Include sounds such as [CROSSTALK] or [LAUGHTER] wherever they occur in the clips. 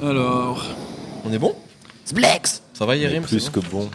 Alors. On est bon? Splex Ça va Yerim? Plus que bon.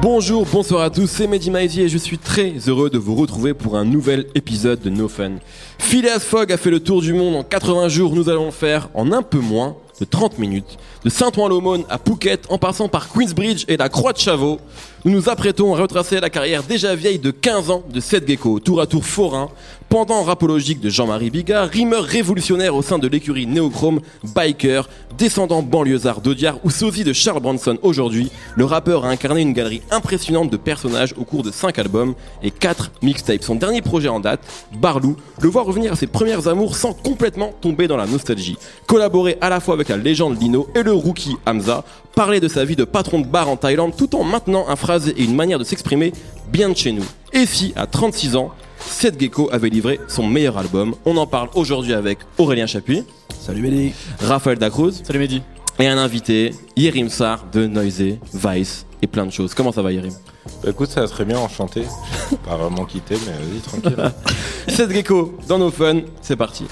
Bonjour, bonsoir à tous, c'est Mehdi Maizy et je suis très heureux de vous retrouver pour un nouvel épisode de No Fun. Phileas Fogg a fait le tour du monde en 80 jours, nous allons le faire en un peu moins de 30 minutes. De Saint-Ouen-l'Aumône à Phuket, en passant par Queensbridge et la Croix de Chavaux, nous nous apprêtons à retracer la carrière déjà vieille de 15 ans de Seth Gecko, tour à tour forain, pendant rapologique de Jean-Marie Bigard, rimeur révolutionnaire au sein de l'écurie Néochrome, biker, descendant banlieusard d'Audiard ou sosie de Charles Bronson aujourd'hui, le rappeur a incarné une galerie impressionnante de personnages au cours de 5 albums et 4 mixtapes. Son dernier projet en date, Barlou, le voit revenir à ses premières amours sans complètement tomber dans la nostalgie. Collaborer à la fois avec la légende Lino et le rookie Hamza, parler de sa vie de patron de bar en Thaïlande tout en maintenant un phrase et une manière de s'exprimer bien de chez nous. Et si, à 36 ans, Seth Gecko avait livré son meilleur album On en parle aujourd'hui avec Aurélien Chapuis, Salut Mehdi. Raphaël Dacruz Salut Mehdi. et un invité, Yerim Sar de Noisy, Vice et plein de choses. Comment ça va Yerim? Bah, écoute, ça va très bien, enchanté. Pas vraiment quitté, mais vas-y, tranquille. [LAUGHS] Seth Gecko dans nos fun, c'est parti.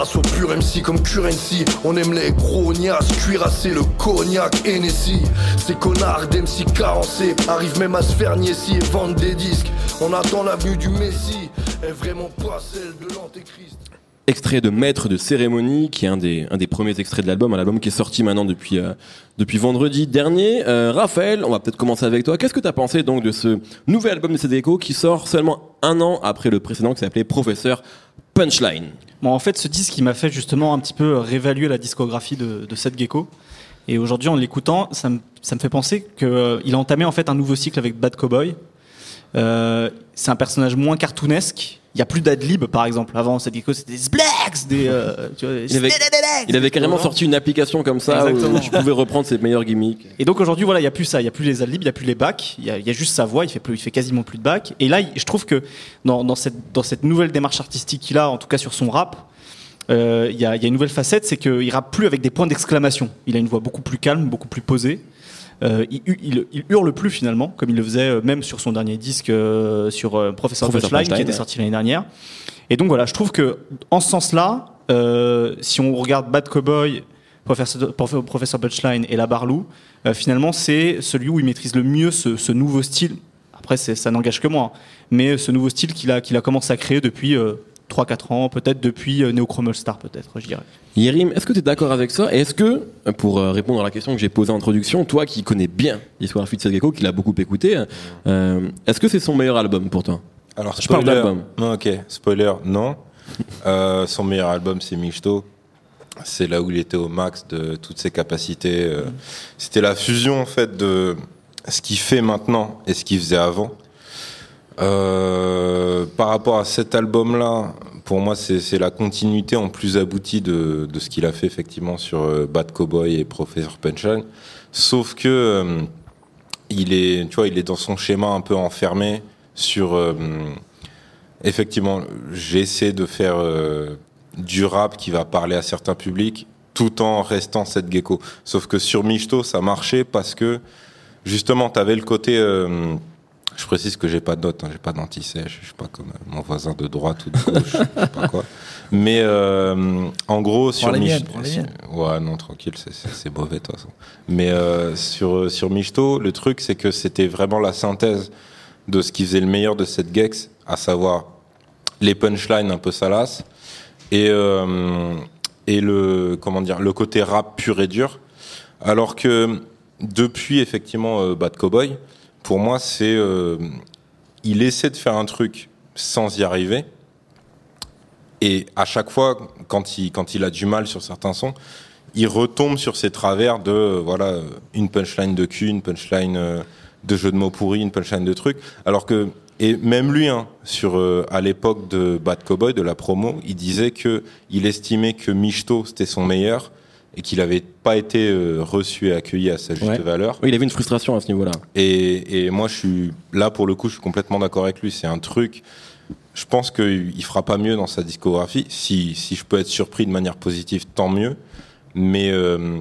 Place au pur MC comme currency. On aime les gros nias, cuirassés, le cognac, Hennessy. Ces connards d'MC carencés Arrivent même à se faire niaiser et vendre des disques. On attend l'avenue du Messie Est vraiment pas celle de l'Antéchrist. Extrait de Maître de cérémonie, qui est un des, un des premiers extraits de l'album, un album qui est sorti maintenant depuis, euh, depuis vendredi dernier. Euh, Raphaël, on va peut-être commencer avec toi. Qu'est-ce que tu as pensé donc de ce nouvel album de Gecko qui sort seulement un an après le précédent qui s'appelait Professeur Punchline? Bon, en fait, ce disque, il m'a fait justement un petit peu réévaluer la discographie de, de Seth Gecko. Et aujourd'hui, en l'écoutant, ça me, ça me fait penser qu'il a entamé en fait un nouveau cycle avec Bad Cowboy. Euh, c'est un personnage moins cartoonesque. Il y a plus d'adlib, par exemple. Avant, Seth Gecko, c'était des des. euh, tu vois, Il avait- Il avait carrément sorti une application comme ça Exactement. où tu pouvais reprendre ses meilleurs gimmicks. Et donc aujourd'hui, voilà, il y a plus ça, il y a plus les adlibs, il y a plus les bacs, il y a, il y a juste sa voix, il fait plus, il fait quasiment plus de bacs. Et là, il- je trouve que dans, dans cette dans cette nouvelle démarche artistique qu'il a, en tout cas sur son rap, euh, il y, a, il y a une nouvelle facette, c'est qu'il rappe plus avec des points d'exclamation. Il a une voix beaucoup plus calme, beaucoup plus posée. Euh, il, hu- il, il hurle plus finalement, comme il le faisait euh, même sur son dernier disque, euh, sur euh, Punchline, Punchline, qui était ouais. sorti l'année dernière. Et donc voilà, je trouve que en ce sens-là, euh, si on regarde Bad Cowboy, Professor, Prof- Professor Punchline et La Barlou, euh, finalement c'est celui où il maîtrise le mieux ce, nouveau style. Après, ça n'engage que moi, hein. mais ce nouveau style qu'il a, commencé à créer depuis euh, 3-4 ans, peut-être depuis euh, Neochrome Star, peut-être, je dirais. Yerim, est-ce que tu es d'accord avec ça? Et est-ce que, pour répondre à la question que j'ai posée en introduction, toi qui connais bien l'histoire de Gecko, qui l'a beaucoup écouté, est-ce que c'est son meilleur album pour toi? Alors, Je parle spoiler. d'album. Non, ok, spoiler, non. [LAUGHS] Euh, son meilleur album, c'est Michto. C'est là où il était au max de toutes ses capacités. euh. C'était la fusion, en fait, de ce qu'il fait maintenant et ce qu'il faisait avant. Euh, par rapport à cet album-là, pour moi, c'est la continuité en plus aboutie de, de ce qu'il a fait effectivement sur Bad Cowboy et Professor Punchline. Sauf que il est, tu vois, il est dans son schéma un peu enfermé sur. euh, effectivement, j'ai essayé de faire euh, du rap qui va parler à certains publics, tout en restant cette gecko. Sauf que sur Michto, ça marchait parce que justement, t'avais le côté. euh, je précise que j'ai pas de notes, hein, j'ai pas d'anti-sèche, je suis pas comme euh, mon voisin de droite ou de gauche, je sais pas quoi. Mais euh, en gros, sur les Mich- miennes, prends les miennes. Ouais, non, tranquille, c'est- mauvais de toute façon. Mais euh, sur, sur Michto, le truc, c'est que c'était vraiment la synthèse de ce qui faisait le meilleur de cette Gex, à savoir les punchlines un peu salaces et, euh, et le, comment dire, le côté rap pur et dur. Alors que depuis effectivement euh, Bad Cowboy, pour moi, c'est. euh, il essaie de faire un truc sans y arriver. Et à chaque fois, quand il, quand il a du mal sur certains sons, il retombe sur ses travers de euh, voilà une punchline de cul, une punchline de jeu de mots pourris, une punchline de trucs. Alors que et même lui, hein, sur euh, à l'époque de Bad Cowboy, de la promo, il disait que il estimait que Michto c'était son meilleur et qu'il avait pas été euh, reçu et accueilli à sa juste Ouais. valeur. Oui, il avait une frustration à ce niveau-là. Et, et moi, je suis là pour le coup, je suis complètement d'accord avec lui. C'est un truc. Je pense qu'il fera pas mieux dans sa discographie. Si, si je peux être surpris de manière positive, tant mieux. Mais, euh,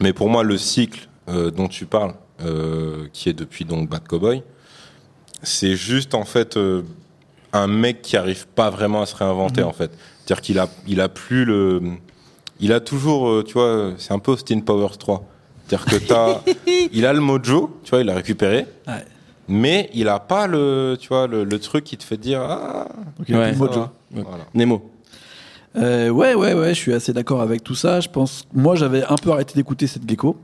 mais pour moi, le cycle euh, dont tu parles, qui est depuis donc Bad Cowboy, c'est juste en fait euh, un mec qui arrive pas vraiment à se réinventer en fait. C'est-à-dire qu'il a, il a plus le, il a toujours, euh, tu vois, c'est un peu Austin Powers 3. C'est-à-dire que t'as, [LAUGHS] il a le mojo, tu vois, il l'a récupéré, Ouais. mais il a pas le, tu vois, le, le truc qui te fait dire ah, Ok, Ouais. mojo. Voilà. Nemo. Euh, ouais, ouais, ouais, je suis assez d'accord avec tout ça. Je pense, moi, j'avais un peu arrêté d'écouter cette gecko,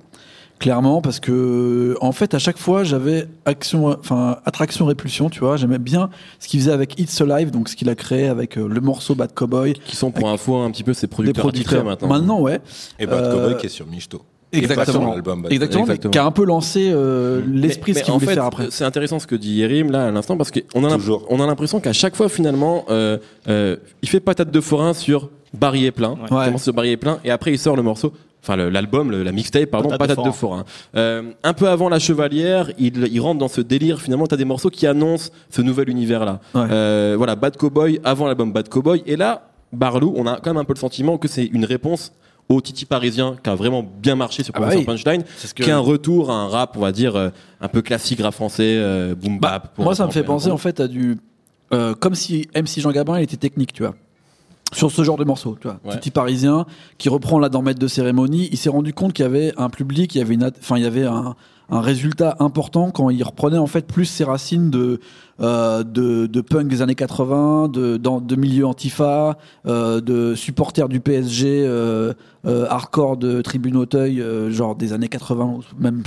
clairement, parce que, en fait, à chaque fois, j'avais action, enfin, attraction, répulsion, tu vois. J'aimais bien ce qu'il faisait avec It's Alive, donc ce qu'il a créé avec euh, le morceau Bad Cowboy, Qui sont pour info un petit peu ses producteurs producteurs. maintenant. ouais. Et Bad Euh, Cowboy qui est sur Michto. Qui est pas Exactement. sur l'album Bad Exactement, mais Exactement. qui a un peu lancé euh, l'esprit Mais- de ce qu'il voulait fait, faire après. C'est intéressant ce que dit Yerim là à l'instant parce qu'on a on a l'impression qu'à chaque fois finalement euh, euh, il fait patate de forain sur Barry est plein, Ouais. il commence sur Barry est plein et après il sort le morceau, enfin l'album, la mixtape pardon, Patate patate, de forain. Euh, un peu avant la Chevalière, il, il rentre dans ce délire finalement. T'as des morceaux qui annoncent ce nouvel univers là. Ouais. Euh, voilà Bad Cowboy avant l'album Bad Cowboy et là Barlou, on a quand même un peu le sentiment que c'est une réponse au Titi parisien qui a vraiment bien marché sur Ah bah oui. Punchline, que- qui est un retour à un rap, on va dire, euh, un peu classique rap français, boom Bah, bap. pour moi, ça me fait penser en fait à du. comme si MC Jean Gabin il était technique, tu vois. Sur ce genre de morceau, tu vois. Ouais. Parisien qui reprend la dans Maître de cérémonie, il s'est rendu compte qu'il y avait un public, il y avait, une, enfin, il y avait un, un résultat important quand il reprenait en fait plus ses racines de, euh, de, de punk des années 80, de, dans, de milieu antifa, euh, de supporters du PSG, euh, euh, hardcore de Tribune Auteuil, euh, genre des années 80, ou même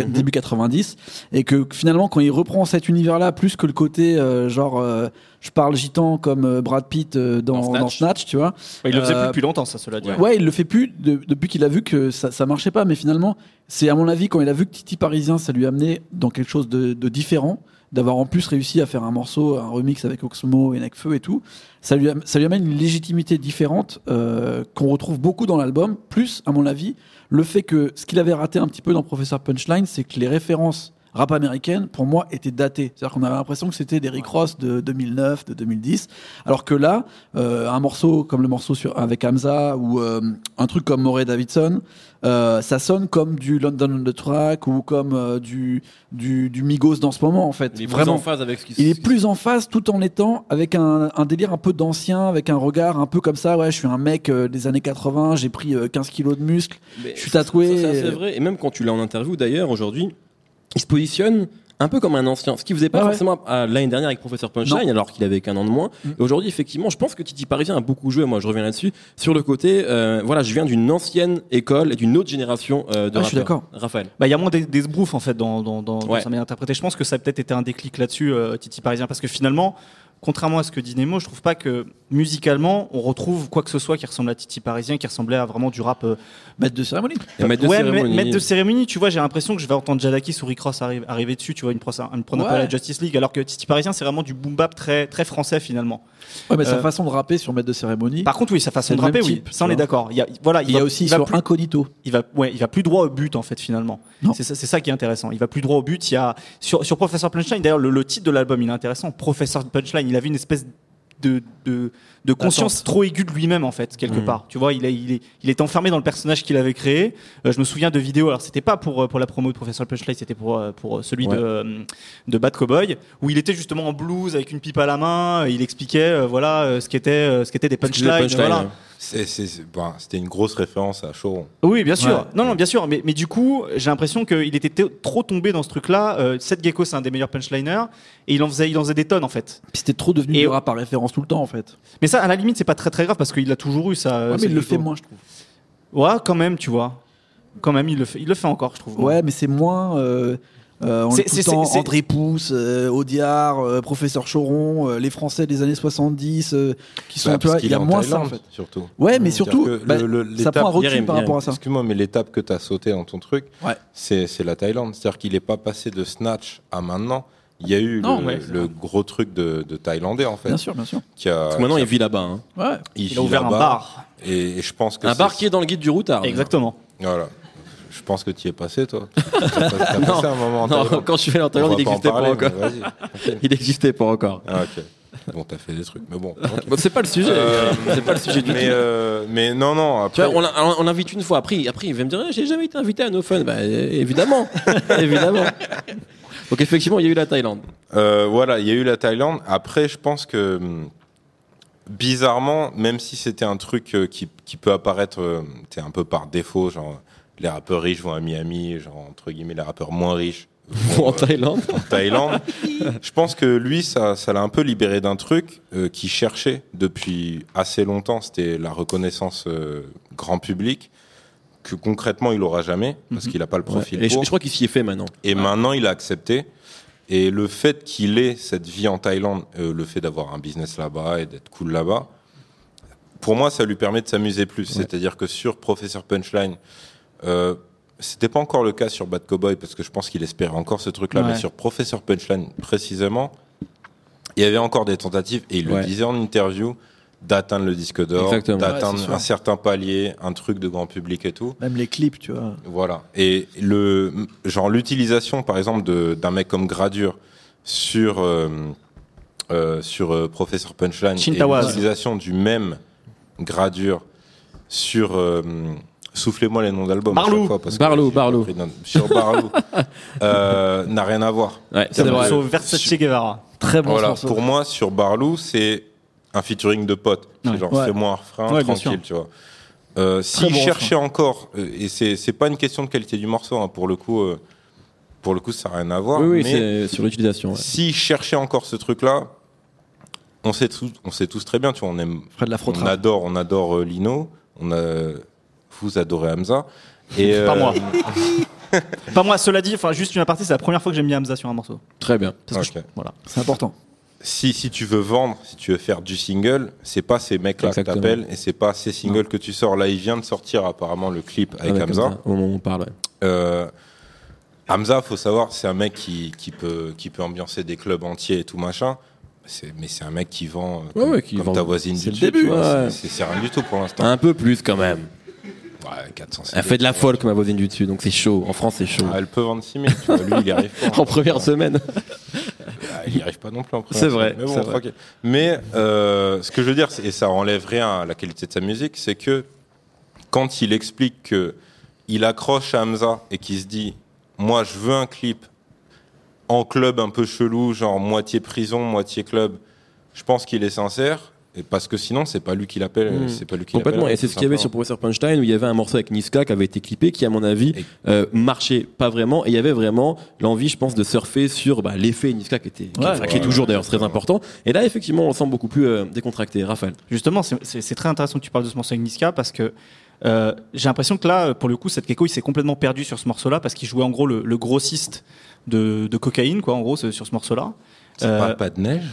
Mhm. début 90, et que finalement quand il reprend cet univers-là, plus que le côté euh, genre euh, je parle gitan comme euh, Brad Pitt euh, dans, Dans Snatch. dans Snatch, tu vois. Il le faisait Euh, plus depuis longtemps, ça, cela dit. Ouais. il le fait plus de- depuis qu'il a vu que ça, ça marchait pas. Mais finalement, c'est à mon avis quand il a vu que Titi Parisien, ça lui a amené dans quelque chose de, de différent, d'avoir en plus réussi à faire un morceau, un remix avec Oxmo et Necfeu et tout. Ça lui, ça lui amène une légitimité différente euh, qu'on retrouve beaucoup dans l'album. Plus, à mon avis, le fait que ce qu'il avait raté un petit peu dans Professeur Punchline, c'est que les références rap américaines, pour moi, étaient datées. C'est-à-dire qu'on avait l'impression que c'était des Rick Ross de 2009, de 2010. Alors que là, euh, un morceau comme le morceau sur, avec Hamza ou euh, un truc comme Moray Davidson, euh, ça sonne comme du London on the Track ou comme euh, du, du, du Migos dans ce moment, en fait. Il est Vraiment. vraiment en phase avec ce qui Il est plus en phase tout en étant avec un, un délire un peu d'ancien, avec un regard un peu comme ça. Ouais, je suis un mec euh, des années 80, j'ai pris euh, 15 kilos de muscles. Je suis tatoué C'est vrai. Et même quand tu l'as en interview d'ailleurs aujourd'hui, il se positionne un peu comme un ancien, ce qui faisait pas Ah ouais. forcément à l'année dernière avec Professeur Punchline, alors qu'il avait qu'un an de moins. Mm. Et aujourd'hui, effectivement, je pense que Titi Parisien a beaucoup joué. Moi, je reviens là-dessus sur le côté. euh, voilà, je viens d'une ancienne école et d'une autre génération euh, de Ah, je suis d'accord. Raphaël. Bah, il y a moins des, des en fait dans, dans, dans, dans Ouais. sa manière d'interpréter. Je pense que ça a peut-être été un déclic là-dessus, euh, Titi Parisien, parce que finalement, contrairement à ce que dit Nemo, je trouve pas que musicalement on retrouve quoi que ce soit qui ressemble à Titi Parisien, qui ressemblait à vraiment du rap. euh, Maître de cérémonie. Et maître de ouais, cérémonie. maître de cérémonie, tu vois, j'ai l'impression que je vais entendre Jadakis ou Rick Ross arriver, arriver dessus, tu vois, une, pro- une prendre un peu à la. Justice League, alors que Titi Parisien c'est vraiment du boom bap très, très français finalement. Ouais, mais sa Euh, façon de rapper sur Maître de cérémonie. Par contre, oui, sa façon de rapper, oui, type, ça on est d'accord. Il y a, voilà, il y a aussi va sur plus- Incognito. il va, ouais, il va plus droit au but en fait finalement. Non. C'est ça, qui est intéressant. Il va plus droit au but. Il y a sur, sur Professor Punchline. D'ailleurs, le, le titre de l'album il est intéressant. Professor Punchline. Il avait une espèce de, de, de conscience trop aiguë de lui-même en fait quelque Mhm. part. Tu vois, il est, il est, il est enfermé dans le personnage qu'il avait créé. Euh, je me souviens de vidéos. Alors c'était pas pour euh, pour la promo de Professor Punchline, c'était pour euh, pour celui Ouais. de de Bad Cowboy où il était justement en blues avec une pipe à la main. Il expliquait euh, voilà ce qu'était ce qu'étaient des punchlines. punchline, voilà. ouais. C'est- c'est- c'est- bon, C'était une grosse référence à Choron. Oui, bien sûr. Ouais. Non, non, bien sûr. Mais, mais du coup, j'ai l'impression qu'il était t- trop tombé dans ce truc-là. Euh, Seth Gecko, c'est un des meilleurs punchliners. Et il en faisait, il en faisait des tonnes, en fait. Puis c'était trop devenu Et- par référence tout le temps, en fait. Mais ça, à la limite, c'est pas très très grave parce qu'il l'a toujours eu, ça. Ouais, mais il le fait moins, je trouve. Ouais, quand même, tu vois. Quand même, il le fait, il le fait encore, je trouve. Ouais, mais c'est moins. Euh, euh, on C'est- est tout c'est- le temps c'est- André Pousse, euh, Audiard, euh, Professeur Choron, euh, les Français des années 70, euh, qui sont. Bah, tu vois, il y a moins ça, en fait. Surtout. Ouais, mais surtout, bah, le- le- ça prend un recul par rapport à ça. Excuse-moi, mais l'étape que tu as sauté dans ton truc, Ouais. c'est la Thaïlande. C'est-à-dire qu'il n'est pas passé de Snatch à maintenant. Il y a eu Non, le, ouais, c'est le gros truc de, de Thaïlandais, en fait. Bien sûr, bien sûr. Qui a, Parce que maintenant, qui il vit là-bas. hein. Ouais. Il a ouvert un bar. Et, et je pense que Un bar qui est dans le guide du routard. Exactement. Voilà. Je pense que tu y es passé, toi. T'as [LAUGHS] t'as Non. passé un moment en Non, quand je suis allé en Thaïlande, il n'existait pas encore. [LAUGHS] Il n'existait pas encore. Ah, ok. Bon, t'as fait des trucs, mais bon. [LAUGHS] Bon, c'est pas le sujet. Euh, c'est pas le sujet du mais, tout. euh, mais non, non. Tu Après, vois, on l'invite une fois. Après, après, il va me dire, Eh, j'ai jamais été invité à No Fun. Bah, évidemment, évidemment. Donc effectivement, il y a eu la Thaïlande. Euh, voilà, il y a eu la Thaïlande. Après, je pense que hum, bizarrement, même si c'était un truc qui, qui peut apparaître un peu par défaut, genre les rappeurs riches vont à Miami, genre entre guillemets les rappeurs moins riches vont, en euh, Thaïlande. en Thaïlande. [LAUGHS] je pense que lui, ça, ça l'a un peu libéré d'un truc euh, qu'il cherchait depuis assez longtemps. C'était la reconnaissance euh, grand public que concrètement il aura jamais parce qu'il n'a pas le profil Mhm. Et je, pour. je crois qu'il s'y est fait maintenant. Et maintenant, il a accepté. Et le fait qu'il ait cette vie en Thaïlande, euh, le fait d'avoir un business là-bas et d'être cool là-bas, pour moi, ça lui permet de s'amuser plus. C'est-à-dire que sur Professeur Punchline, euh, c'était pas encore le cas sur Bad Cowboy parce que je pense qu'il espérait encore ce truc-là, Ouais. mais sur Professeur Punchline précisément, il y avait encore des tentatives et il Ouais. le disait en interview d'atteindre le disque d'or, d'atteindre Ouais, un certain palier, un truc de grand public et tout. Même les clips, tu vois. Voilà. Et le genre l'utilisation, par exemple, de- d'un mec comme Gradure sur euh, euh, sur euh, Professeur Punchline Chintawaz. et l'utilisation du même Gradure sur euh, Soufflez-moi les noms d'albums. Barlou. Barlou, Barlou. Sur Barlou. [LAUGHS] euh, n'a rien à voir. Ouais, C'est vrai. morceau Versace Guevara. Très bon voilà. morceau. Pour moi, sur Barlou, c'est un featuring de potes. C'est Ouais. genre, Ouais. fais-moi un refrain tranquille, tu vois. Euh, Très S'il bon cherchait encore, euh, et c'est c'est pas une question de qualité du morceau, hein, pour le coup, euh, pour le coup, ça n'a rien à voir. Oui, oui, mais c'est sur l'utilisation. ouais. s'il cherchait encore ce truc-là, on sait tous, on sait tous très bien, tu vois, on aime, Fred on adore, on adore euh, Lino, on a, vous adorez Hamza. Et, [LAUGHS] Pas euh, moi. Pas moi, cela dit, enfin juste une aparté, c'est la première fois que j'ai mis Hamza sur un morceau. Très bien. Parce que Ok. je- voilà. C'est important. si, si tu veux vendre, si tu veux faire du single, c'est pas ces mecs-là que Exactement. t'appelles et c'est pas ces singles que tu sors. Là, il vient de sortir apparemment le clip avec Ouais, comme Hamza. ça, Au moment où on parle. ouais. Euh, Hamza, faut savoir, c'est un mec qui, qui, peut, qui peut ambiancer des clubs entiers et tout machin. C'est- Mais c'est un mec qui vend euh, Ouais, comme, ouais, qui comme vend- ta voisine c'est du le dessus, début, tu vois, ouais. c'est- C'est c'est rien du tout pour l'instant. Un peu plus quand même. Ouais, 400 Elle fait de la folk, ma voisine du dessus, donc c'est chaud. En France, c'est chaud. Ah, elle peut vendre 6 000, tu vois. Lui, il y arrive pas. [LAUGHS] En première semaine. Ah, il n'y arrive pas non plus en première C'est vrai. Mais, bon, vrai. Mais euh, ce que je veux dire, c'est- et ça enlève rien à la qualité de sa musique, c'est que quand il explique que il accroche à Hamza et qu'il se dit Moi, je veux un clip en club un peu chelou, genre moitié prison, moitié club, je pense qu'il est sincère. Et parce que sinon, c'est pas lui qui l'appelle. Mm. C'est pas lui qui Complètement. Et c'est ce qu'il y avait sur simplement. Professeur Punchline où il y avait un morceau avec Niska qui avait été clippé qui, à mon avis, Et- euh, marchait pas vraiment. Et il y avait vraiment l'envie, je pense, de surfer sur bah, l'effet Niska qui était, qui, Ouais, qui est toujours ouais, d'ailleurs très important. Et là, effectivement, on le sent beaucoup plus euh, décontracté. Raphaël. Justement, c'est- très intéressant que tu parles de ce morceau avec Niska parce que euh, j'ai l'impression que là, pour le coup, cette Gecko, il s'est complètement perdu sur ce morceau-là parce qu'il jouait en gros le, le grossiste de, de cocaïne, quoi, en gros, sur ce morceau-là. C'est Euh, pas pas de neige?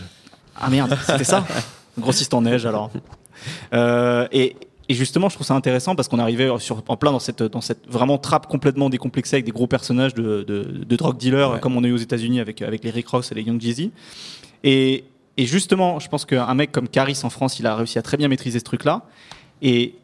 Ah merde, c'était ça [LAUGHS] Grossiste en neige alors. [LAUGHS] Euh, et, et justement, je trouve ça intéressant parce qu'on arrivait sur, en plein dans cette, dans cette vraiment trappe complètement décomplexée avec des gros personnages de, de, de drug dealers Ouais. comme on a eu aux États-Unis avec, avec les Rick Ross et les Young Jeezy. Et, et justement, je pense qu'un mec comme Caris en France, il a réussi à très bien maîtriser ce truc-là. Et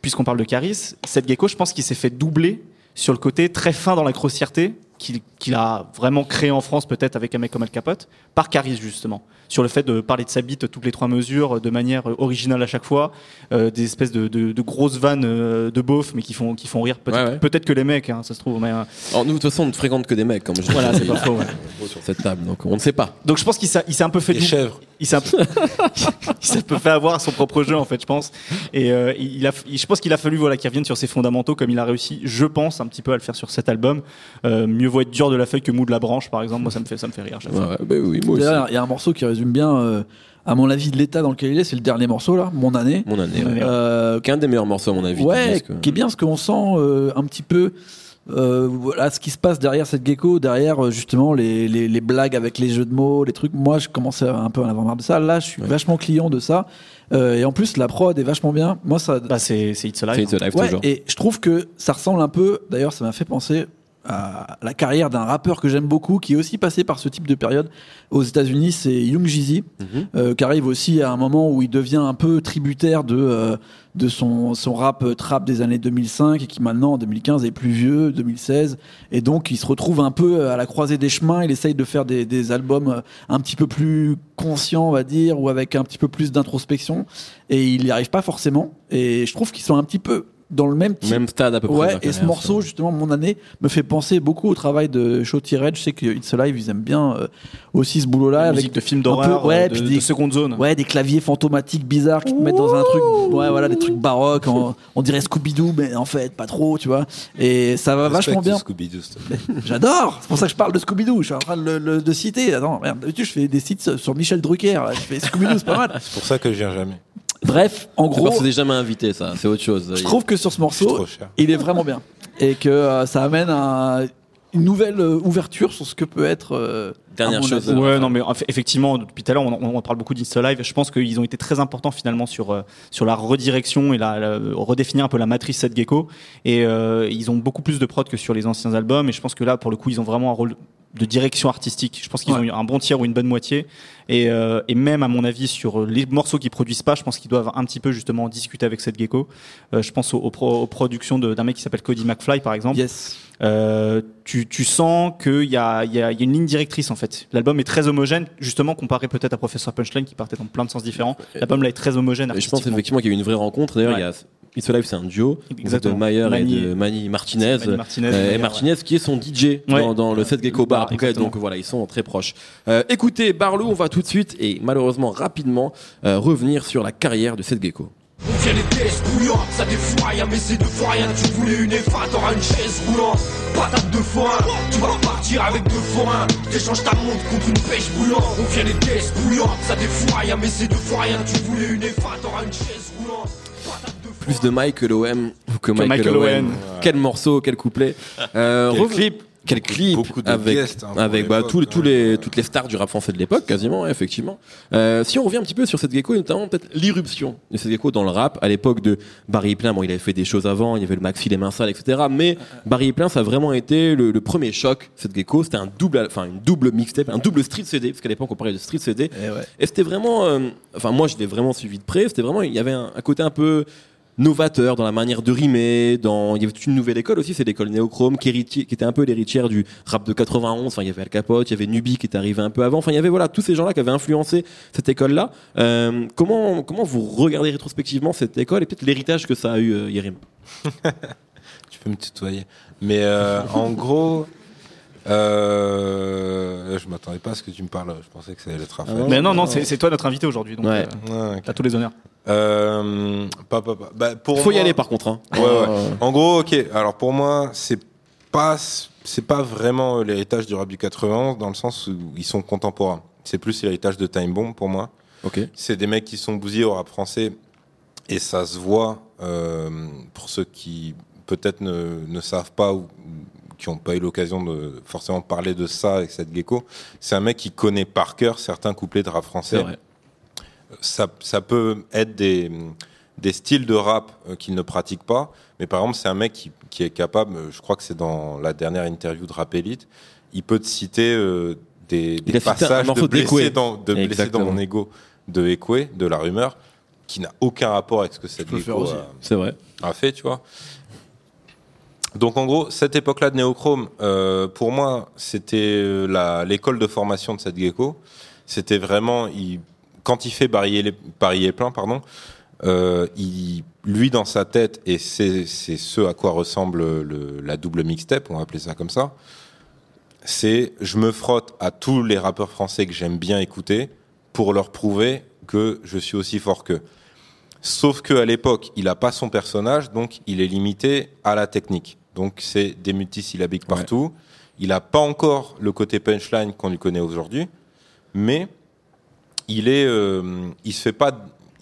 puisqu'on parle de Caris, cette gecko, je pense qu'il s'est fait doubler sur le côté très fin dans la grossièreté qu'il a vraiment créé en France, peut-être avec un mec comme Al Capote, par Caris justement. Sur le fait de parler de sa bite toutes les trois mesures, de manière originale à chaque fois, euh, des espèces de, de- de grosses vannes euh, de beauf, mais qui font, qui font rire peut-être Ouais, ouais. peut-être que les mecs, hein, ça se trouve. Mais, euh, Alors, nous, de toute façon, on ne fréquente que des mecs, comme je voilà, l'ai c'est dit pas faux. ouais. sur cette table. Donc, on ne sait pas. Donc je pense qu'il s'est un peu fait Des chèvres. Il s'est un peu, il s'est un peu fait avoir à son propre jeu en fait je pense et euh, il a je pense qu'il a fallu voilà qu'il revienne sur ses fondamentaux comme il a réussi je pense un petit peu à le faire sur cet album Euh, mieux vaut être dur de la feuille que mou de la branche par exemple moi ça me fait ça me fait rire Ouais, bah oui, moi aussi. D'ailleurs, il y a un morceau qui résume bien, euh, à mon avis, l'état dans lequel il est. C'est le dernier morceau, là, Mon année. Mon année. ouais. Euh, Qu'un des meilleurs morceaux, à mon avis. ouais, qui est bien parce qu'on sent euh, un petit peu euh, voilà ce qui se passe derrière cette gecko, derrière euh, justement les, les, les blagues avec les jeux de mots, les trucs. Moi, je commençais un peu à en avoir marre de ça. Là, je suis Ouais. vachement client de ça. Euh, et en plus, la prod est vachement bien. Moi, ça. bah c'est c'est It's C'est Alive It's Alive, Ouais, toujours. et je trouve que ça ressemble un peu. D'ailleurs, ça m'a fait penser à la carrière d'un rappeur que j'aime beaucoup, qui est aussi passé par ce type de période aux États-Unis, c'est Young Jeezy, Mhm. euh, qui arrive aussi à un moment où il devient un peu tributaire de euh, de son son rap euh, trap des années 2005 et qui maintenant en 2015 est plus vieux, 2016, et donc il se retrouve un peu à la croisée des chemins. Il essaye de faire des, des albums euh, un petit peu plus conscients, on va dire, ou avec un petit peu plus d'introspection, et il n'y arrive pas forcément. Et je trouve qu'ils sont un petit peu dans le même type Même stade à peu près. Ouais, et ce morceau, justement, mon année, me fait penser beaucoup au travail de Shotty Red. Je sais que It's Alive, ils aiment bien euh, aussi ce boulot-là. Avec musique de films un d'horreur, ouais, euh, de, puis de des- seconde zone. Ouais, des claviers fantomatiques bizarres qui te mettent dans un truc, ouais, voilà, des trucs baroques. en- on dirait Scooby-Doo, mais en fait, pas trop, tu vois. Et ça va vachement bien. Scooby-Doo, s'il te plaît. J'adore. C'est pour ça que je parle de Scooby-Doo. Je suis en train de le, le- de citer. Attends, merde, d'habitude, je fais des sites sur Michel Drucker. là. Je fais Scooby-Doo, c'est pas mal. C'est pour ça que je viens jamais. Bref, en C'est gros, c'est jamais invité, ça. C'est autre chose. je trouve que sur ce morceau, il est vraiment bien et que euh, ça amène à une nouvelle euh, ouverture sur ce que peut être euh, Dernière chose, avis. Ouais, non, mais eff- effectivement, depuis tout à l'heure, on, parle beaucoup d'Insta Live. Je pense qu'ils ont été très importants finalement sur sur la redirection et la, la- redéfinir un peu la matrice Seth Gecko. Et euh, ils ont beaucoup plus de prod que sur les anciens albums. Et je pense que là, pour le coup, ils ont vraiment un rôle de direction artistique. Je pense qu'ils Ouais. ont eu un bon tiers ou une bonne moitié. Et, euh, et même à mon avis sur les morceaux qu'ils produisent pas, je pense qu'ils doivent un petit peu justement en discuter avec Seth Gecko. Euh, je pense aux, aux pro- aux productions de- d'un mec qui s'appelle Cody McFly par exemple. Yes. Euh, tu, tu sens qu'il y a, il y, a, il y a une ligne directrice en fait. L'album est très homogène, justement comparé peut-être à Professor Punchline qui partait dans plein de sens différents. L'album là est très homogène. Et je pense effectivement qu'il y a eu une vraie rencontre. D'ailleurs, Ouais. il y a It's Alive, c'est un duo Exactement. de Mayer Mani- et de Manny Martinez. Mani Martinez, Euh, et Martinez qui est son DJ dans, Ouais. dans le set Gecko Bar. Exactement. donc voilà, ils sont très proches. Euh, écoutez, Barlow, on va tout de suite et malheureusement rapidement euh, revenir sur la carrière de Seth Gecko. On vient les tests bouillants, ça défoue rien, mais c'est de fois rien. Tu voulais une F1, t'auras une chaise roulante. Patate de forain, tu vas repartir avec deux forains. T'échanges ta montre contre une pêche bouillante. On vient les tests bouillants, ça défoue rien, mais c'est de fois rien. Tu voulais une F1, t'auras une chaise roulante. De. Plus de Mike que l'OM que Michael, Michael Owen. Owen. Quel morceau, quel couplet. Euh, Quel clip. Quel clip Beaucoup de avec, guests, hein, avec bah, tous tous les, toutes les stars du rap français de l'époque, quasiment, ouais, effectivement. Euh, si on revient un petit peu sur cette gecko, et notamment peut-être l'irruption de cette gecko dans le rap, à l'époque de Barry Plein, bon, il avait fait des choses avant, il y avait le Maxi, les mains sales, etc. Mais Barry Plein, ça a vraiment été le, le premier choc, cette gecko. C'était un double, enfin, une double mixtape, un double street CD, parce qu'à l'époque, on parlait de street CD. Et ouais. Et c'était vraiment, euh, enfin moi je l'ai vraiment suivi de près. C'était vraiment, il y avait un, un côté un peu novateur dans la manière de rimer. Dans, il y avait une nouvelle école aussi, c'est l'école néochrome qui, était un peu l'héritière du rap de 91. Enfin, il y avait Al Capote, il y avait Nubi qui est arrivé un peu avant. Enfin, il y avait voilà tous ces gens-là qui avaient influencé cette école-là. Euh, comment comment vous regardez rétrospectivement cette école et peut-être l'héritage que ça a eu, euh, Yerim? [LAUGHS] Tu peux me tutoyer. Mais euh, en gros, euh, je m'attendais pas à ce que tu me parles. Je pensais que ça allait être Raphaël. Mais non, non, c'est toi notre invité aujourd'hui. Donc, Ouais. euh, ok. t'as tous les honneurs. Euh, pas, pas, pas. Bah, pour faut y aller par contre. Hein. Ouais, ouais. En gros, ok. Alors pour moi, c'est pas c'est pas vraiment l'héritage du rap du 91 dans le sens où ils sont contemporains. C'est plus l'héritage de Time Bomb pour moi. Ok. C'est des mecs qui sont bousillés au rap français et ça se voit euh, pour ceux qui peut-être ne, ne savent pas ou qui n'ont pas eu l'occasion de forcément parler de ça avec cette gecko. C'est un mec qui connaît par cœur certains couplets de rap C'est français vrai. ça, ça peut être des, des styles de rap euh, qu'il ne pratique pas. Mais par exemple, c'est un mec qui, qui est capable, euh, je crois que c'est dans la dernière interview de Rap Elite, il peut te citer euh, des, des passages de blessés dans, de mon ego de Ekoué, de la rumeur, qui n'a aucun rapport avec ce que cette gecko a, a fait, tu vois. Donc en gros, cette époque-là de Néochrome, euh, pour moi, c'était euh, l'école de formation de cette gecko. C'était vraiment, quand il fait est plein, pardon, euh, lui dans sa tête, et c'est ce à quoi ressemble le, la double mixtape, on va appeler ça comme ça. C'est je me frotte à tous les rappeurs français que j'aime bien écouter pour leur prouver que je suis aussi fort qu'eux. Sauf que à l'époque, il a pas son personnage, donc il est limité à la technique. Donc c'est des multisyllabiques Ouais. partout. Il a pas encore le côté punchline qu'on lui connaît aujourd'hui, mais il est, euh, il se fait pas,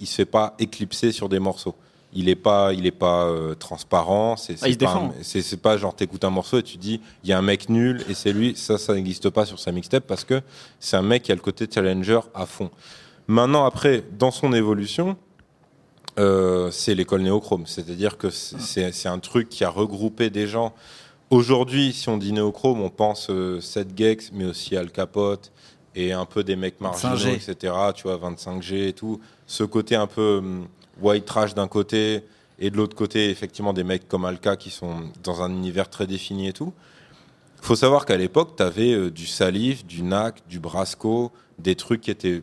il se fait pas éclipser sur des morceaux. Il est pas, il est pas euh, transparent. C'est Ah, pas, c'est pas genre t'écoutes un morceau et tu dis il y a un mec nul et c'est lui. Ça, ça n'existe pas sur sa mixtape parce que c'est un mec qui a le côté challenger à fond. Maintenant, après, dans son évolution, euh, c'est l'école néochrome. C'est-à-dire que c'est- c'est un truc qui a regroupé des gens Aujourd'hui, si on dit néochrome, on pense euh, 7 Gex, mais aussi Al Capote et un peu des mecs marginaux, 25G. etc. Tu vois, 25G et tout. Ce côté un peu hum, white trash d'un côté et de l'autre côté, effectivement, des mecs comme Alka qui sont dans un univers très défini et tout. faut savoir qu'à l'époque, tu avais du Salif, du NAC, du Brasco, des trucs qui étaient.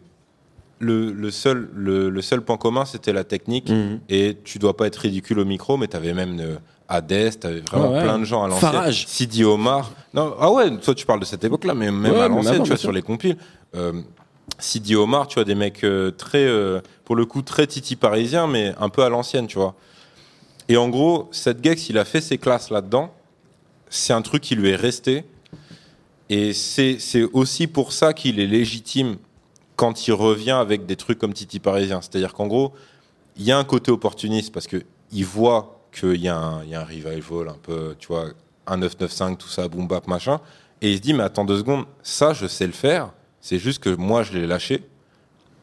Le, le seul, le, le seul point commun, c'était la technique. Mhm. Et tu dois pas être ridicule au micro, mais tu avais même euh, Hades, tu avais vraiment ouais. plein de gens à l'ancienne. Sidi Omar. Non, ah ouais, toi tu parles de cette époque-là, mais même Ouais, à l'ancienne, tu vois, sur les compiles. Euh, Sidi Omar, tu vois, des mecs euh, très, euh, pour le coup, très titi parisien, mais un peu à l'ancienne, tu vois. Et en gros, cette Gex, il a fait ses classes là-dedans. C'est un truc qui lui est resté. Et c'est aussi pour ça qu'il est légitime quand il revient avec des trucs comme Titi Parisien. C'est-à-dire qu'en gros, il y a un côté opportuniste parce qu'il voit qu'il y, a un- y a un revival un peu, tu vois, un 995, tout ça, boom bap, machin. Et il se dit, mais attends deux secondes, ça, je sais le faire. C'est juste que moi, je l'ai lâché.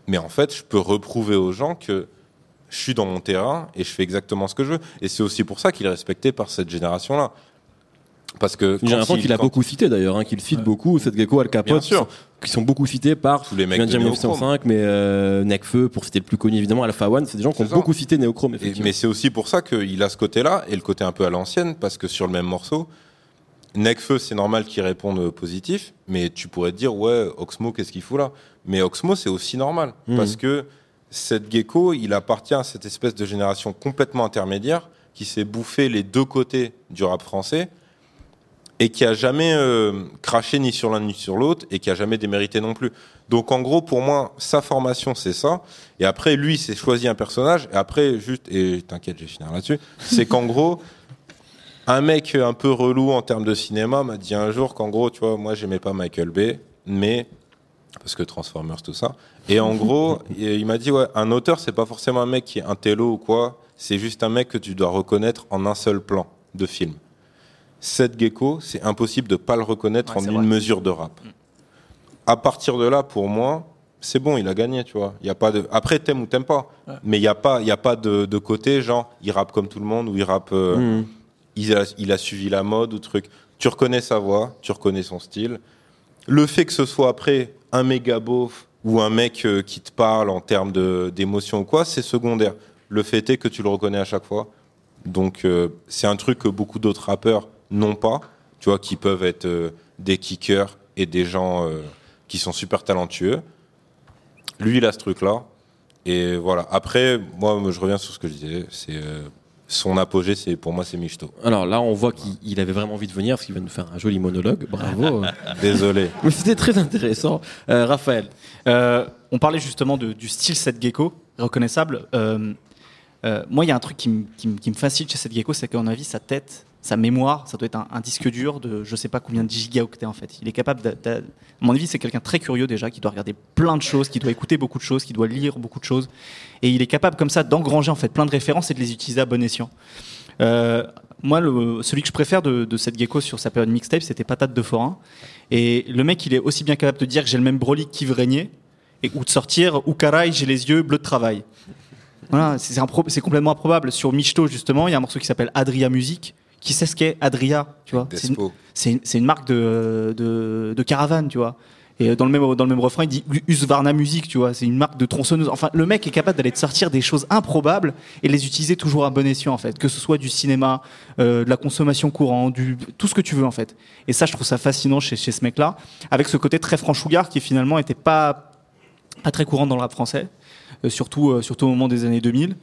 Mais en fait, je peux reprouver aux gens que je suis dans mon terrain et je fais exactement ce que je veux. Et c'est aussi pour ça qu'il est respecté par cette génération-là. Parce que J'ai l'impression il- qu'il a quand- beaucoup cité d'ailleurs, hein, qu'il cite beaucoup, cette gecko Al Capote, Bien sûr. qui sont beaucoup cités par Tous les mecs je viens de de dire Néochrome. 1905, mais euh, Necfeu, pour citer le plus connu évidemment, Alpha One, c'est des gens qui ont ça. beaucoup cité Et- effectivement. mais c'est aussi pour ça qu'il a ce côté-là et le côté un peu à l'ancienne, parce que sur le même morceau, Necfeu, c'est normal qu'il réponde positif, mais tu pourrais te dire, ouais, Oxmo, qu'est-ce qu'il fout là? Mais Oxmo, c'est aussi normal, Mhm. parce que cette gecko, il appartient à cette espèce de génération complètement intermédiaire qui s'est bouffé les deux côtés du rap français et qui a jamais euh, craché ni sur l'un ni sur l'autre et qui a jamais démérité non plus. Donc en gros, pour moi, sa formation, c'est ça. Et après, lui, c'est choisi un personnage. Et après, juste, et t'inquiète, je vais finir là-dessus, c'est qu'en gros, un mec un peu relou en termes de cinéma m'a dit un jour qu'en gros, tu vois, moi, j'aimais pas Michael Bay, mais parce que Transformers, tout ça. Et en gros, il il m'a dit, ouais, un auteur, c'est pas forcément un mec qui est un télo ou quoi. C'est juste un mec que tu dois reconnaître en un seul plan de film. Cette gecko, c'est impossible de pas le reconnaître Ouais, en une vrai. mesure de rap. À partir de là, pour moi, c'est bon, il a gagné, tu vois. Il y a pas de. Après, t'aimes ou t'aimes pas, mais il y a pas, il y a pas de, de côté genre il rappe comme tout le monde ou il rappe. euh, Mhm. il, a, il a suivi la mode ou truc. Tu reconnais sa voix, tu reconnais son style. Le fait que ce soit après un méga beauf ou un mec euh, qui te parle en termes de- d'émotion ou quoi, c'est secondaire. Le fait est que tu le reconnais à chaque fois. Donc euh, c'est un truc que beaucoup d'autres rappeurs n'ont pas, tu vois, qui peuvent être euh, des kickers et des gens euh, qui sont super talentueux. Lui, il a ce truc-là. Et voilà. Après, moi, je reviens sur ce que je disais. C'est euh, son apogée, c'est pour moi, c'est Michto. Alors là, on voit qu'il il avait vraiment envie de venir parce qu'il va nous faire un joli monologue. Bravo. [LAUGHS] Désolé. [LAUGHS] Mais c'était très intéressant. Euh, Raphaël. Euh, on parlait justement de- du style Seth Gecko, reconnaissable. Euh, euh, moi, il y a un truc qui, me- fascine chez Seth Gecko, c'est qu'à mon avis, sa tête, sa mémoire, ça doit être un, disque dur de je sais pas combien de gigaoctets en fait. Il est capable, à mon avis, c'est quelqu'un très curieux déjà, qui doit regarder plein de choses, qui doit écouter beaucoup de choses, qui doit lire beaucoup de choses, et il est capable comme ça d'engranger en fait plein de références et de les utiliser à bon escient. Euh, moi, celui que je préfère de, cette gecko sur sa période mixtape, c'était Patate de Forain. Et le mec, il est aussi bien capable de dire que j'ai le même Broly qu'Yves Régnier, et, ou de sortir ou Caray, j'ai les yeux bleus de travail. Voilà, c'est complètement improbable. Sur Michto, justement, il y a un morceau qui s'appelle Adria Music. Qui sait ce qu'est Adria, tu vois? C'est une- marque de, de, de caravane, tu vois. Et dans le même, dans le même refrain, il dit Husqvarna Music, tu vois. C'est une marque de tronçonneuse. Enfin, le mec est capable d'aller te sortir des choses improbables et les utiliser toujours à bon escient, en fait. Que ce soit du cinéma, euh, de la consommation courante, du, tout ce que tu veux, en fait. Et ça, je trouve ça fascinant chez, chez ce mec-là. Avec ce côté très franchouillard qui finalement était pas, pas très courant dans le rap français. euh, surtout, euh, surtout au moment des années 2000.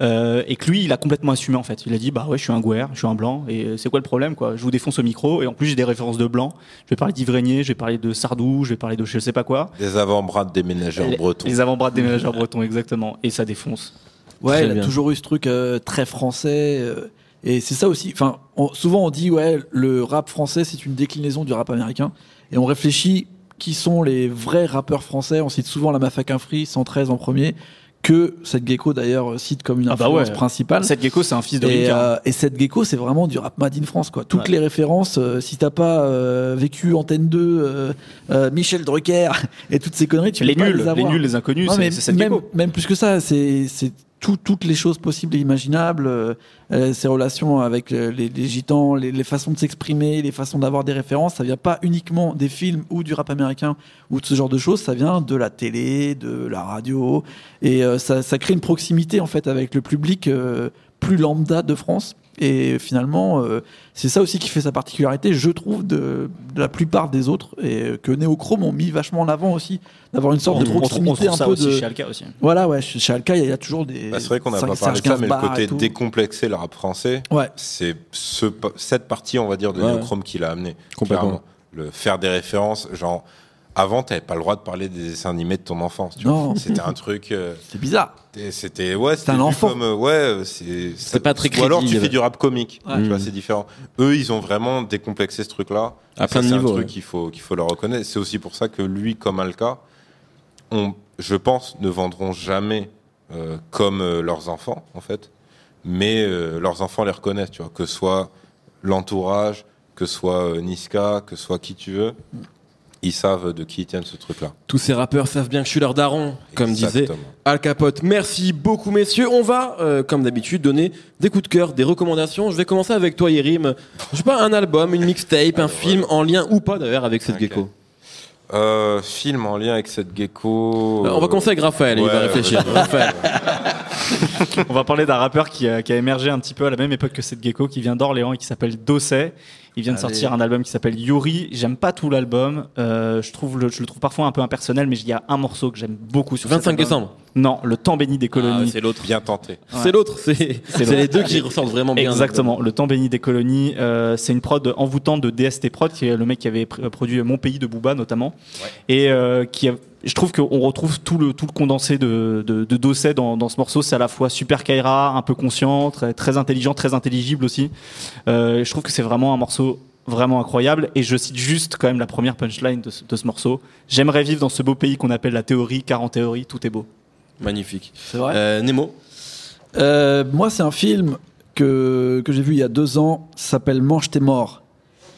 Euh, et que lui, il a complètement assumé en fait. Il a dit bah ouais, je suis un gouer, je suis un blanc, et c'est quoi le problème quoi? Je vous défonce au micro, et en plus j'ai des références de blanc. Je vais parler Régnier, je vais parler de Sardou, je vais parler de je sais pas quoi. Des avant-bras de déménageurs les, bretons. les avant-bras de déménageurs bretons, exactement. Et ça défonce. Ouais, Très il a toujours eu ce truc euh, très français. euh, et c'est ça aussi. Enfin, on- souvent on dit ouais, le rap français c'est une déclinaison du rap américain. Et on réfléchit qui sont les vrais rappeurs français. On cite souvent la Mafaka Free, 113 en premier, que cette gecko d'ailleurs cite comme une Ah bah influence ouais. principale. Cette gecko, c'est un fils de Et, euh, et cette gecko, c'est vraiment du rap made in France, quoi. Toutes Ouais. les références, euh, si t'as pas euh, vécu Antenne 2, euh, euh, Michel Drucker [LAUGHS] et toutes ces conneries, tu les peux pas nuls, les les avoir. nuls, les inconnus, c'est cette même, gecko. même plus que ça, c'est c'est tout- toutes les choses possibles et imaginables, euh, euh, ses relations avec euh, les, gitans, les, façons de s'exprimer, les façons d'avoir des références, ça vient pas uniquement des films ou du rap américain ou de ce genre de choses, ça vient de la télé, de la radio, et euh, ça, crée une proximité en fait avec le public euh, plus lambda de France. Et finalement, euh, c'est ça aussi qui fait sa particularité, je trouve, de, de la plupart des autres, et que Neochrome ont mis vachement en avant aussi, d'avoir une sorte On de on on proximité trouve un ça peu aussi de. chez Alka aussi. Voilà, ouais, chez Alka, il y a toujours des. Bah, c'est vrai qu'on n'a pas parlé de ça, mais le côté décomplexé le rap français, Ouais. c'est ce, cette partie, on va dire, de Ouais. Neochrome qui l'a amené. Complètement. Clairement. Le faire des références, genre, avant, t'avais pas le droit de parler des dessins animés de ton enfance. Tu Non. C'était un [LAUGHS] truc. euh, C'est bizarre. C'était ouais, c'était un enfant. Comme, euh, ouais, euh, c'est C'est pas très Ou alors tu crédible. fais du rap comique, Ouais. tu vois, Mm. c'est différent. Eux, ils ont vraiment décomplexé ce truc-là. À plein c'est un truc ouais. qu'il faut qu'il faut leur reconnaître. C'est aussi pour ça que lui, comme Alka, on, je pense, ne vendront jamais euh, comme leurs enfants, en fait. Mais leurs enfants les reconnaissent, tu vois, que ce soit l'entourage, que ce soit Niska, que ce soit qui tu veux. Ils savent de qui ils tiennent ce truc-là. Tous ces rappeurs savent bien que je suis leur daron, comme disait. Al Capote. Merci beaucoup, messieurs. On va, euh, comme d'habitude, donner des coups de cœur, des recommandations. Je vais commencer avec toi, Yerim. Je sais pas, un album, une mixtape, un film en lien ou pas d'ailleurs avec cette gecko. Euh, film en lien avec cette gecko. Euh, On va commencer avec Raphaël, il va réfléchir. Raphaël. [LAUGHS] On va parler d'un rappeur qui a, qui a émergé un petit peu à la même époque que cette gecko, qui vient d'Orléans et qui s'appelle Dosset. Il vient de Allez. sortir un album qui s'appelle Yuri. J'aime pas tout l'album. Euh, je trouve le, je le trouve parfois un peu impersonnel, mais il y a un morceau que j'aime beaucoup sur cet 25 album. décembre. Non, le temps béni des Ah, colonies. c'est l'autre. Bien tenté. C'est l'autre. C'est [LAUGHS] les deux qui ressortent vraiment bien. Exactement, le temps béni des colonies. euh, c'est une prod envoûtante de DST Prod, qui est le mec qui avait pr- produit Mon pays de Booba notamment, et euh, qui a- je trouve qu'on retrouve tout le tout le condensé de de, de Dosset dans, dans ce morceau. C'est à la fois super Kaira, un peu conscient, très, très intelligent, très intelligible aussi. Euh, je trouve que c'est vraiment un morceau vraiment incroyable et je cite juste quand même la première punchline de ce, de ce morceau. J'aimerais vivre dans ce beau pays qu'on appelle la théorie, car en théorie tout est beau. Magnifique. C'est vrai. Euh, Nemo. Euh, moi, c'est un film que, que j'ai vu il y a deux ans, ça s'appelle Mange tes morts.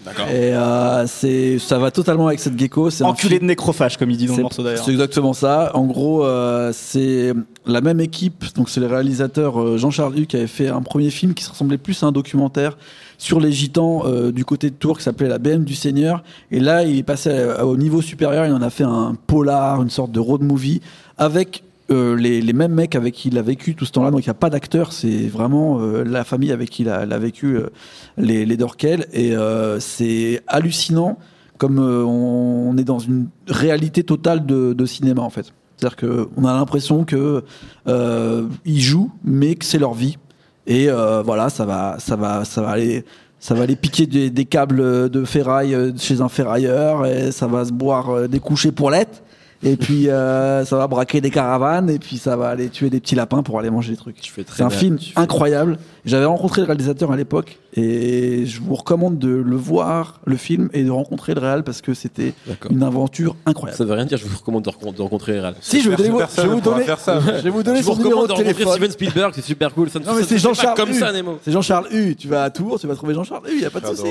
D'accord. Et euh, c'est, ça va totalement avec cette gecko. C'est un Enculé de nécrophage comme il dit dans le morceau d'ailleurs. C'est exactement ça. En gros, euh, c'est la même équipe. Donc, c'est le réalisateur euh, Jean-Charles Huck qui avait fait un premier film qui se ressemblait plus à un documentaire sur les gitans euh, du côté de Tours qui s'appelait La BM du Seigneur. Et là, il est passé à- au niveau supérieur. Il en a fait un polar, une sorte de road movie avec euh, les, mêmes mecs avec qui il a vécu tout ce temps-là. Donc, il n'y a pas d'acteur. C'est vraiment euh, la famille avec qui il a, vécu euh, les, les Dorkel. Et c'est hallucinant comme on, est dans une réalité totale de, cinéma en fait. C'est-à-dire que on a l'impression que euh, ils jouent, mais que c'est leur vie. Et voilà, ça va, ça va, ça va aller, ça va aller piquer des, des câbles de ferraille chez un ferrailleur, et ça va se boire des couchers pour l'être. Et puis euh, ça va braquer des caravanes, et puis ça va aller tuer des petits lapins pour aller manger des trucs. C'est un bien. film Tu fais- incroyable. J'avais rencontré le réalisateur à l'époque et je vous recommande de le voir, le film, et de rencontrer le réal parce que c'était une aventure incroyable. Ça veut rien dire, je vous recommande de rencontrer- de rencontrer Réal. Si, [LAUGHS] je vais vous donner, je vous ne donner, je vais vous donner Je vous recommande de de rencontrer. Steven Spielberg, c'est super cool. Ça ne Non, mais c'est ne Jean-Charles comme Hu. ça, Nemo. C'est Jean-Charles U. Tu vas à Tours, tu vas trouver Jean-Charles U. Il y a pas de souci.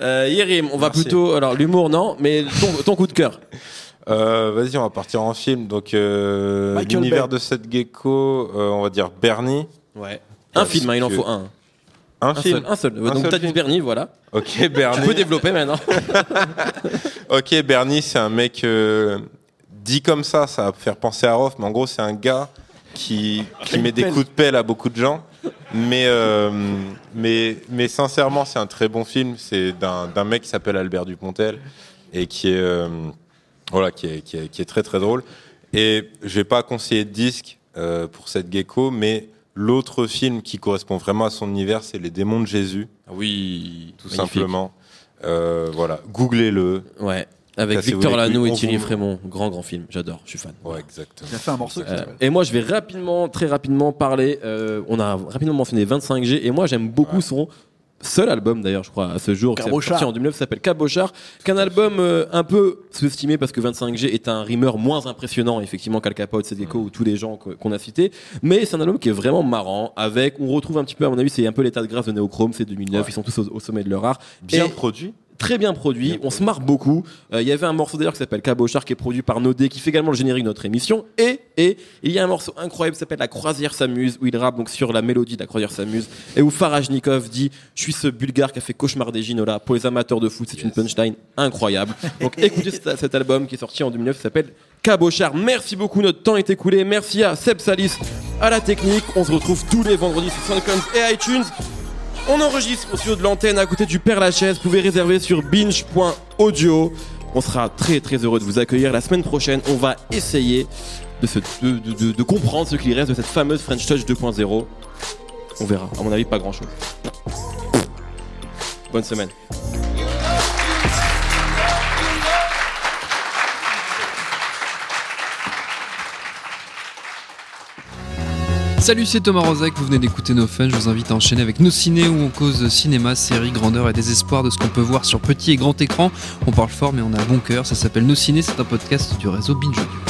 Euh, Yerim, on va plutôt. Alors, l'humour, non, mais ton, ton coup de cœur. Euh, Vas-y, on va partir en film. Donc, euh, l'univers de cette gecko, euh, on va dire Bernie. Ouais. Un Parce film, hein, il en que- faut un. Un, Un film. seul. Un seul. Un Donc, seul t'as dit film. Bernie, voilà. Ok, Tu Bernie. peux développer maintenant. [LAUGHS] Ok, Bernie, c'est un mec euh, dit comme ça, ça va faire penser à Roth, mais en gros, c'est un gars qui, qui met des coups de pelle à beaucoup de gens. Mais, euh, mais, mais sincèrement, c'est un très bon film. C'est d'un d'un mec qui s'appelle Albert Dupontel et qui est, euh, voilà, qui est, qui, est, qui est très très drôle. Et je vais pas conseiller de disque euh, pour cette gecko, mais l'autre film qui correspond vraiment à son univers, c'est Les démons de Jésus, Oui, tout magnifique. simplement. Euh, voilà, googlez-le. Ouais. Avec Victor Lanoux et Thierry Frémont. Grand, grand film. J'adore, je suis fan. Ouais, exactement. Il a fait un morceau qui Euh, et moi, je vais rapidement, très rapidement parler. euh, on a rapidement mentionné 25G, et moi, j'aime beaucoup son seul album d'ailleurs, je crois, à ce jour, qui est sorti en 2009, s'appelle Cabochard, qu'un album euh, un peu sous-estimé parce que 25G est un rimeur moins impressionnant, effectivement, qu'Al Capote, Sedeco ou tous les gens qu'on a cités. Mais c'est un album qui est vraiment marrant, avec, on retrouve un petit peu, à mon avis, c'est un peu l'état de grâce de Néochrome, c'est 2009, ils sont tous au, au sommet de leur art. Bien Et- produit. Très bien produit, on se marre beaucoup. Euh, Il y avait un morceau d'ailleurs qui s'appelle Cabochard qui est produit par Nodé, qui fait également le générique de notre émission. Et, et il y a un morceau incroyable qui s'appelle La Croisière s'amuse, où il rappe donc sur la mélodie de La Croisière s'amuse, et où Farajnikov dit Je suis ce bulgare qui a fait cauchemar des Ginola. Pour les amateurs de foot, c'est une punchline incroyable. Donc écoutez cet, cet album qui est sorti en 2009, qui s'appelle Cabochard. Merci beaucoup, notre temps est écoulé. Merci à Seb Salis, à la technique. On se retrouve tous les vendredis sur SoundCloud et iTunes. On enregistre au studio de l'antenne à côté du Père Lachaise. Vous pouvez réserver sur binge.audio. On sera très très heureux de vous accueillir. La semaine prochaine, on va essayer de, de comprendre ce qu'il reste de cette fameuse French Touch 2.0. On verra. À mon avis, pas grand chose. Bonne semaine. Salut, c'est Thomas Rozek, vous venez d'écouter nos fun. Je vous invite à enchaîner avec nos ciné où on cause cinéma, série, grandeur et désespoir de ce qu'on peut voir sur petit et grand écran. On parle fort, mais on a bon cœur. Ça s'appelle Nos ciné, c'est un podcast du réseau Binge Audio.